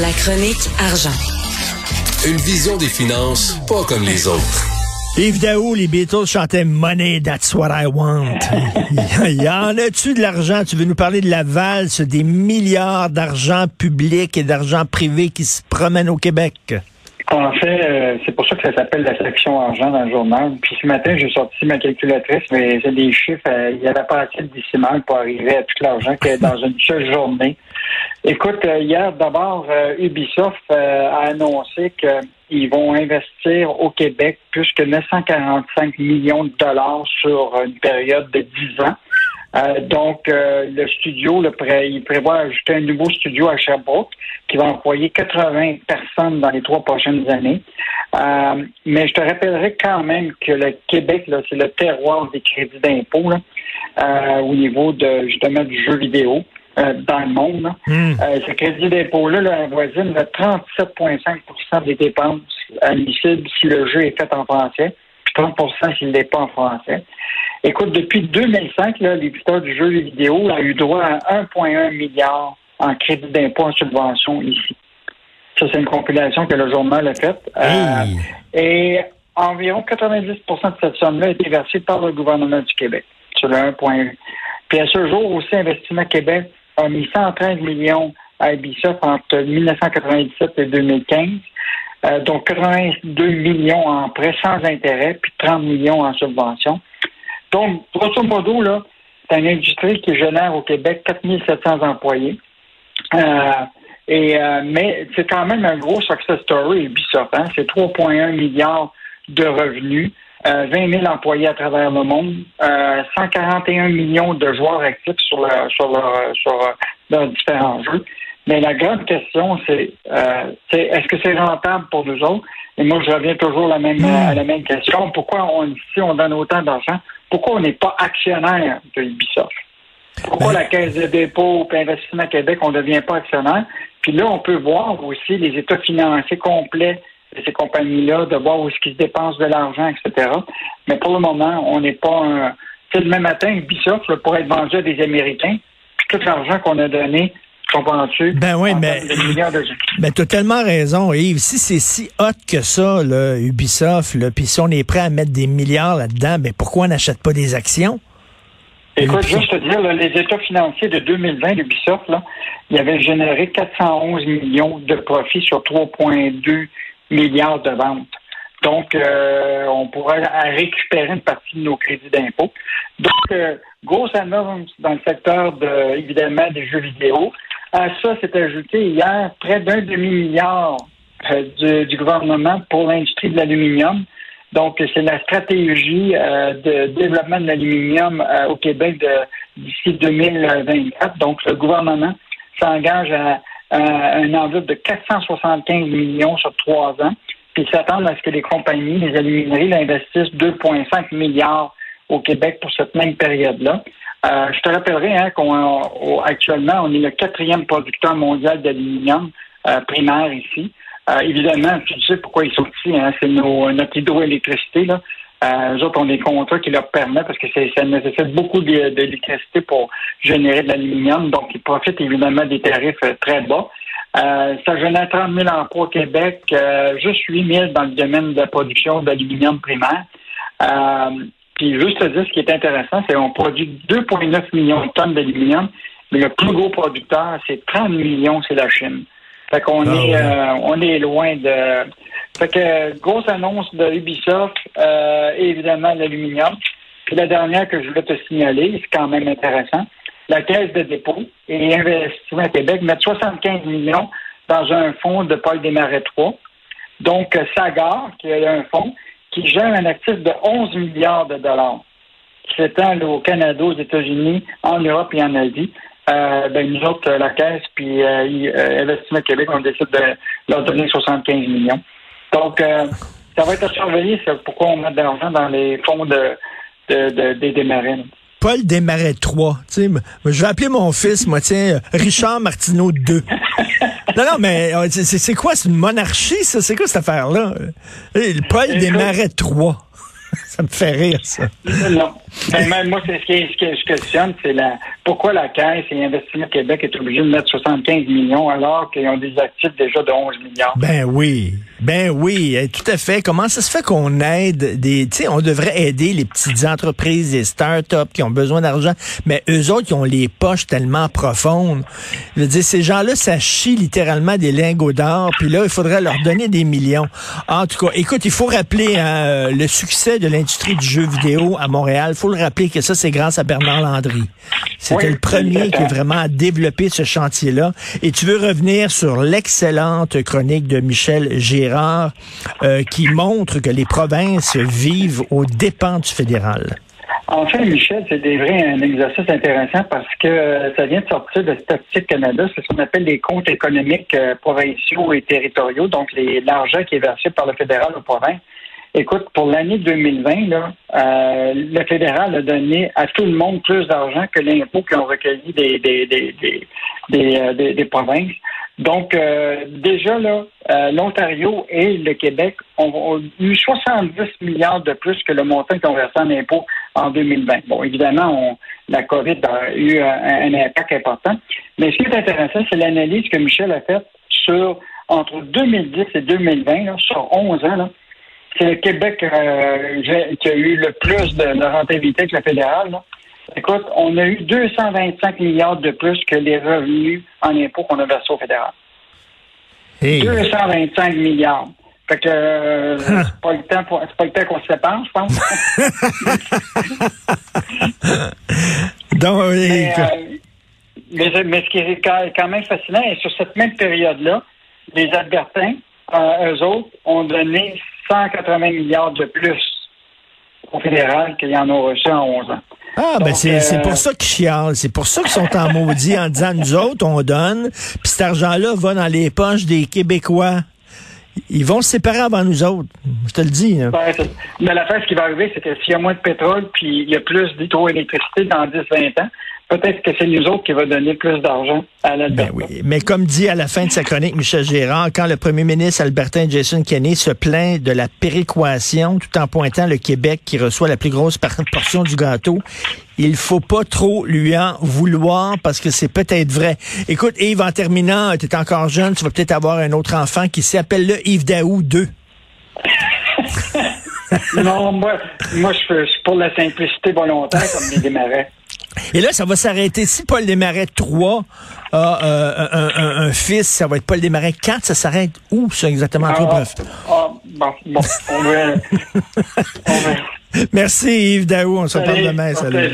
La chronique argent. Une vision des finances pas comme les autres. Yves Daou, les Beatles chantaient Money, that's what I want. y en a-tu de l'argent? Tu veux nous parler de la valse des milliards d'argent public et d'argent privé qui se promènent au Québec? En fait, euh, c'est pour ça que ça s'appelle la section argent dans le journal. Puis ce matin, j'ai sorti ma calculatrice, mais c'est des chiffres. Euh, il y avait pas assez de décimales pour arriver à tout l'argent a dans une seule journée. Écoute, euh, hier, d'abord, Ubisoft a annoncé qu'ils vont investir au Québec plus que 945 millions de dollars sur une période de 10 ans. Euh, donc, euh, le studio, le pré il prévoit ajouter un nouveau studio à Sherbrooke qui va employer 80 personnes dans les trois prochaines années. Euh, mais je te rappellerai quand même que le Québec, là, c'est le terroir des crédits d'impôt au niveau de justement du jeu vidéo. dans le monde. Hmm. ce crédit d'impôt-là là, avoisine 37,5% des dépenses admissibles si le jeu est fait en français, 30% s'il n'est pas en français. Écoute, depuis 2005, l'éditeur du jeu vidéo a eu droit à 1,1 milliard en crédit d'impôt en subvention ici. Ça, c'est une compilation que le journal a faite. Euh, et environ 90% de cette somme-là a été versée par le gouvernement du Québec sur le 1,1. Puis à ce jour aussi, Investissement Québec a mis 113 millions à Ubisoft entre 1997 et 2015. Euh, donc 82 millions en prêts sans intérêt, puis 30 millions en subvention. Donc, grosso modo, là, c'est une industrie qui génère au Québec 4700 employés. Euh, et, euh, mais c'est quand même un gros success story, Ubisoft. Hein? C'est 3,1 milliards de revenus, 20 000 employés à travers le monde, 141 millions de joueurs actifs sur, sur, leur, sur leurs différents jeux. Mais la grande question, c'est euh, est-ce que c'est rentable pour nous autres? Et moi, je reviens toujours à la même, à la même question. Pourquoi on, ici, on donne autant d'argent? Pourquoi on n'est pas actionnaire de Ubisoft? Pourquoi ben- la Caisse de dépôt et Investissement Québec, on ne devient pas actionnaire? Puis là, on peut voir aussi les états financiers complets de ces compagnies-là, de voir où est-ce qu'ils dépensent de l'argent, etc. Mais pour le moment, on n'est pas un... Tu sais, demain matin, Ubisoft pourrait être vendu à des Américains, puis tout l'argent qu'on a donné ben oui, mais, mais tu as tellement raison, Yves. Si c'est si hot que ça, là, Ubisoft, puis si on est prêt à mettre des milliards là-dedans, ben pourquoi on n'achète pas des actions? Écoute, juste te dire, les états financiers de 2020 d'Ubisoft, là, il avait généré 411 millions de profits sur 3,2 milliards de ventes. Donc, euh, on pourrait récupérer une partie de nos crédits d'impôt. Donc, euh, grosse annonce dans le secteur, de, évidemment, des jeux vidéo. À ça s'est ajouté hier près d'un demi-milliard euh, du, gouvernement pour l'industrie de l'aluminium. Donc, c'est la stratégie euh, de développement de l'aluminium euh, au Québec d'ici 2024. Donc, le gouvernement s'engage à, un enveloppe de 475 millions sur trois ans, puis s'attend à ce que les compagnies, les alumineries, investissent 2,5 milliards au Québec pour cette même période-là. Euh, je te rappellerai hein, qu'actuellement, on est le quatrième producteur mondial d'aluminium euh, primaire ici. Euh, évidemment, tu sais pourquoi ils sont ici, hein, c'est notre hydroélectricité. Là. Euh, eux autres ont des contrats qui leur permettent, parce que ça nécessite beaucoup d'électricité pour générer de l'aluminium, donc ils profitent évidemment des tarifs très bas. ça génère 30 000 emplois au Québec, juste 8 000 dans le domaine de la production d'aluminium primaire. Puis juste te dire, ce qui est intéressant, c'est qu'on produit 2,9 millions de tonnes d'aluminium, mais le plus gros producteur, c'est 30 millions, c'est la Chine. Fait qu'on ah est, euh, on est loin de. Fait que grosse annonce de Ubisoft, euh, et évidemment l'aluminium. Puis la dernière que je voulais te signaler, c'est quand même intéressant. La Caisse de dépôt et Investissement Québec met 75 millions dans un fonds de Paul Desmarais 3. Donc, Sagar, qui a un fonds, qui gère un actif de 11 milliards de dollars, qui s'étend au Canada, aux États-Unis, en Europe et en Asie. Euh, ben, nous autres, la Caisse puis euh, euh Investissement Québec, on décide de leur donner 75 millions. Donc, euh, ça va être à surveiller, c'est pourquoi on met de l'argent dans les fonds de, de, des démarines. Paul Desmarais 3. Tu sais, je vais appeler mon fils, moi, tiens, Richard Martineau 2. non, non, mais euh, c'est quoi? C'est une monarchie, ça? C'est quoi cette affaire-là? Paul Desmarais 3. Ça me fait rire, ça. Non. Ben, moi, ce, que je questionne, c'est la pourquoi la Caisse et Investissement Québec est obligé de mettre 75 millions alors qu'ils ont des actifs déjà de 11 milliards? Ben oui. Ben oui, eh, tout à fait. Comment ça se fait qu'on aide des, tu sais, on devrait aider les petites entreprises, les start-up qui ont besoin d'argent, mais eux autres, qui ont les poches tellement profondes. Je veux dire, ces gens-là, ça chie littéralement des lingots d'or, puis là, il faudrait leur donner des millions. En tout cas, écoute, il faut rappeler hein, le succès de l'industrie du jeu vidéo à Montréal. Il faut le rappeler que ça, c'est grâce à Bernard Landry. C'était le premier qui a vraiment développé ce chantier-là. Et tu veux revenir sur l'excellente chronique de Michel Gérard euh, qui montre que les provinces vivent aux dépens du fédéral. En fait, Michel, c'est des vrais un exercice intéressant parce que ça vient de sortir de Statistique Canada, c'est ce qu'on appelle les comptes économiques euh, provinciaux et territoriaux, donc l'argent qui est versé par le fédéral aux provinces. Écoute, pour l'année 2020, là, euh, le fédéral a donné à tout le monde plus d'argent que l'impôt qu'ils ont recueilli des, des, des, des, euh, des, provinces. Donc, euh, déjà, là, l'Ontario et le Québec ont, eu 70 milliards de plus que le montant qu'ils ont versé en impôt en 2020. Bon, évidemment, on, la COVID a eu un, impact important. Mais ce qui est intéressant, c'est l'analyse que Michel a faite sur entre 2010 et 2020, là, sur 11 ans, là, le Québec euh, qui a eu le plus de, rentabilité que la fédérale. Écoute, on a eu 225 milliards de plus que les revenus en impôts qu'on a versés au fédéral. 225 milliards. Fait que euh, c'est pas le temps c'est pas le temps qu'on se sépare, je pense. Donc, mais, euh, mais, ce qui est quand même fascinant, et sur cette même période-là, les Albertains, eux autres, ont donné 180 milliards de plus au fédéral qu'il y en a reçu en 11 ans. Ah, ben c'est pour euh, ça qu'ils chialent. C'est pour ça qu'ils sont en maudit en disant, nous autres, on donne, puis cet argent-là va dans les poches des Québécois. Ils vont se séparer avant nous autres. Je te le dis. mais l'affaire, ce qui va arriver, c'est que s'il y a moins de pétrole, puis il y a plus d'hydroélectricité dans 10-20 ans, peut-être que c'est nous autres qui va donner plus d'argent à l'Alberta. Ben oui. Mais comme dit à la fin de sa chronique Michel Gérard, quand le premier ministre albertain Jason Kenney se plaint de la péréquation tout en pointant le Québec qui reçoit la plus grosse portion du gâteau, il faut pas trop lui en vouloir parce que c'est peut-être vrai. Écoute, Yves, en terminant, tu es encore jeune, tu vas peut-être avoir un autre enfant qui s'appelle le Yves Daou 2. non, moi, moi je suis pour la simplicité volontaire comme les démarrais. Et là, ça va s'arrêter. Si Paul Desmarais 3 a euh, un, fils, ça va être Paul Desmarais 4, ça s'arrête où, ça, exactement? Ah, bref. Ah, bon, bon, on verra. Merci Yves Daou, on se reparle demain. Salut.